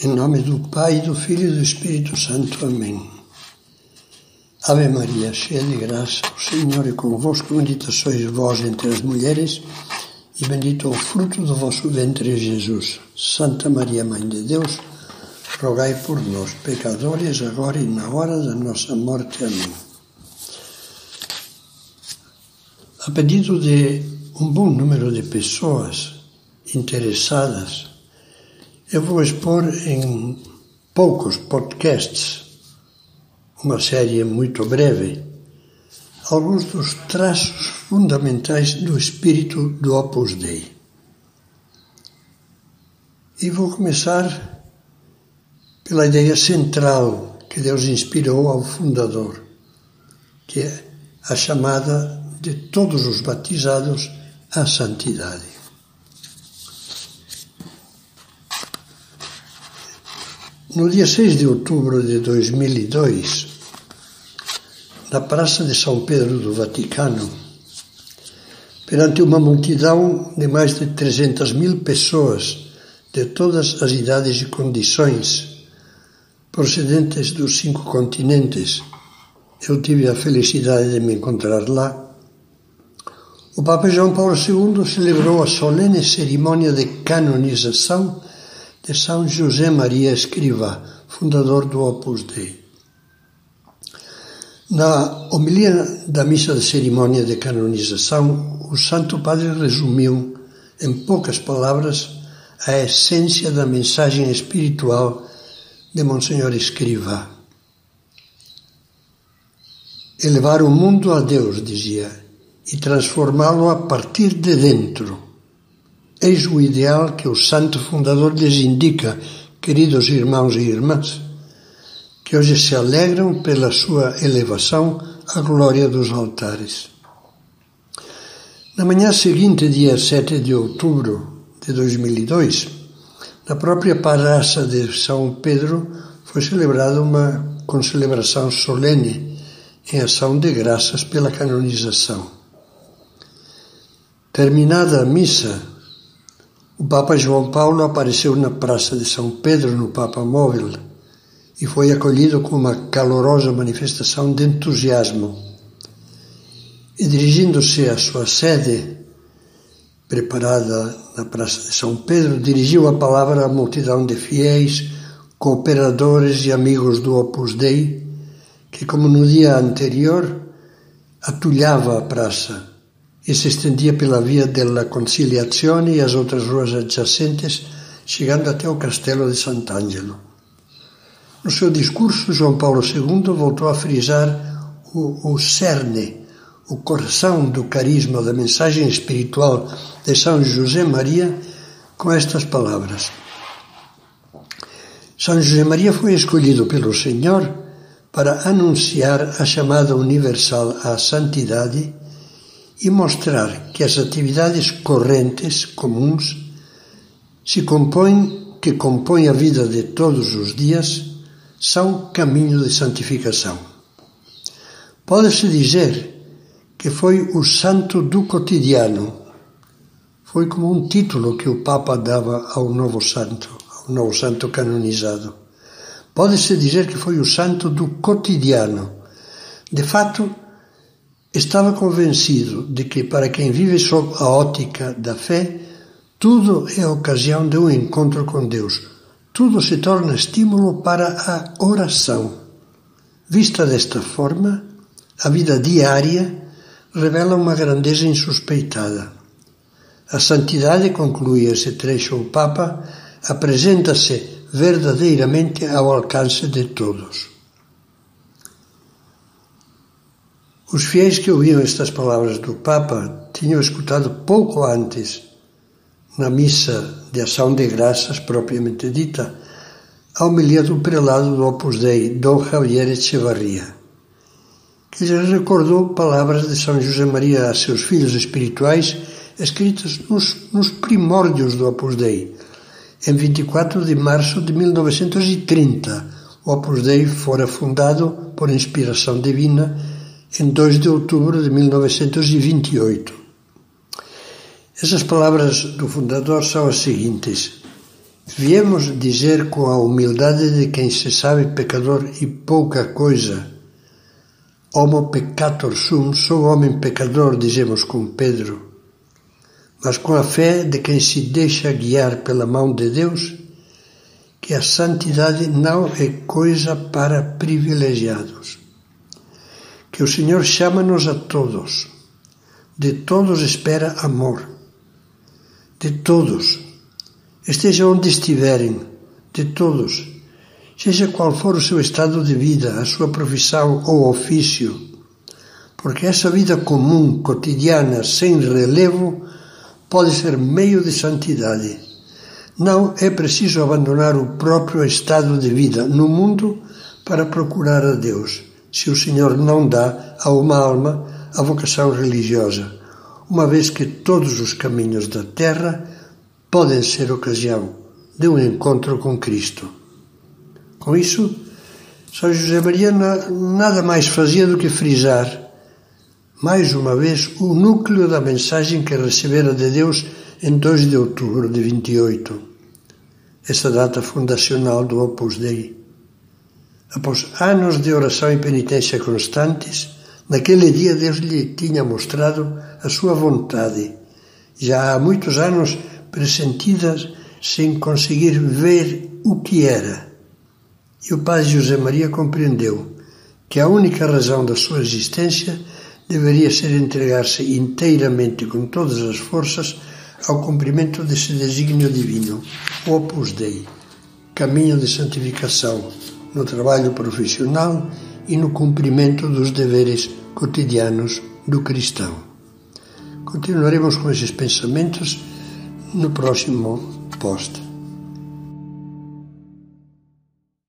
Em nome do Pai, do Filho e do Espírito Santo. Amém. Ave Maria, cheia de graça, o Senhor é convosco, bendita sois vós entre as mulheres, e bendito é o fruto do vosso ventre, Jesus. Santa Maria, Mãe de Deus, rogai por nós, pecadores, agora e na hora da nossa morte. Amém. A pedido de um bom número de pessoas interessadas, eu vou expor em poucos podcasts, uma série muito breve, alguns dos traços fundamentais do espírito do Opus Dei. E vou começar pela ideia central que Deus inspirou ao fundador, que é a chamada de todos os batizados à santidade. No dia 6 de outubro de 2002, na Praça de São Pedro do Vaticano, perante uma multidão de mais de 300 mil pessoas de todas as idades e condições, procedentes dos cinco continentes, eu tive a felicidade de me encontrar lá. O Papa João Paulo II celebrou a solene cerimônia de canonização de São José Maria Escrivá, fundador do Opus Dei. Na homilia da missa de cerimônia de canonização, o Santo Padre resumiu, em poucas palavras, a essência da mensagem espiritual de Monsenhor Escrivá. Elevar o mundo a Deus, dizia, e transformá-lo a partir de dentro Eis o ideal que o santo fundador lhes indica, queridos irmãos e irmãs, que hoje se alegram pela sua elevação à glória dos altares. Na manhã seguinte, dia 7 de outubro de 2002, na própria praça de São Pedro, foi celebrada uma concelebração solene em ação de graças pela canonização. Terminada a missa, o Papa João Paulo apareceu na Praça de São Pedro, no Papa Móvel, e foi acolhido com uma calorosa manifestação de entusiasmo. E dirigindo-se à sua sede, preparada na Praça de São Pedro, dirigiu a palavra à multidão de fiéis, cooperadores e amigos do Opus Dei, que, como no dia anterior, atulhava a praça e se estendia pela via della Conciliazione e as outras ruas adjacentes, chegando até o castelo de Sant'Angelo. No seu discurso, João Paulo II voltou a frisar o, o cerne, o coração do carisma da mensagem espiritual de São José Maria com estas palavras. São José Maria foi escolhido pelo Senhor para anunciar a chamada universal à santidade e mostrar que as atividades correntes comuns se compõem, que compõem a vida de todos os dias são caminho de santificação. Pode-se dizer que foi o santo do cotidiano. Foi como um título que o Papa dava ao novo santo, ao novo santo canonizado. Pode-se dizer que foi o santo do cotidiano. De fato, Estava convencido de que, para quem vive sob a ótica da fé, tudo é ocasião de um encontro com Deus. Tudo se torna estímulo para a oração. Vista desta forma, a vida diária revela uma grandeza insuspeitada. A santidade, conclui esse trecho o Papa, apresenta-se verdadeiramente ao alcance de todos. Os fiéis que ouviam estas palavras do Papa tinham escutado pouco antes, na missa de ação de graças propriamente dita, a homilia do prelado do Opus Dei, Dom Javier Echevarria, que lhes recordou palavras de São José Maria a seus filhos espirituais escritas nos, nos primórdios do Opus Dei, em 24 de março de 1930. O Opus Dei fora fundado por inspiração divina em 2 de outubro de 1928. Essas palavras do fundador são as seguintes: Viemos dizer com a humildade de quem se sabe pecador e pouca coisa. Homo peccator sum, sou homem pecador, dizemos com Pedro. Mas com a fé de quem se deixa guiar pela mão de Deus, que a santidade não é coisa para privilegiados. Que o Senhor chama-nos a todos. De todos espera amor. De todos esteja onde estiverem, de todos, seja qual for o seu estado de vida, a sua profissão ou ofício, porque essa vida comum, cotidiana, sem relevo, pode ser meio de santidade. Não é preciso abandonar o próprio estado de vida no mundo para procurar a Deus, se o Senhor não dá a uma alma a vocação religiosa, uma vez que todos os caminhos da terra podem ser ocasião de um encontro com Cristo. Com isso, São José Maria nada mais fazia do que frisar, mais uma vez, o núcleo da mensagem que recebera de Deus em 2 de outubro de 28, essa data fundacional do Opus Dei. Após anos de oração e penitência constantes, naquele dia Deus lhe tinha mostrado a sua vontade. Já há muitos anos pressentidas sem conseguir ver o que era. E o padre José Maria compreendeu que a única razão da sua existência deveria ser entregar-se inteiramente com todas as forças ao cumprimento desse desígnio divino, Opus Dei, caminho de santificação no trabalho profissional e no cumprimento dos deveres cotidianos do cristão. Continuaremos com esses pensamentos no próximo post.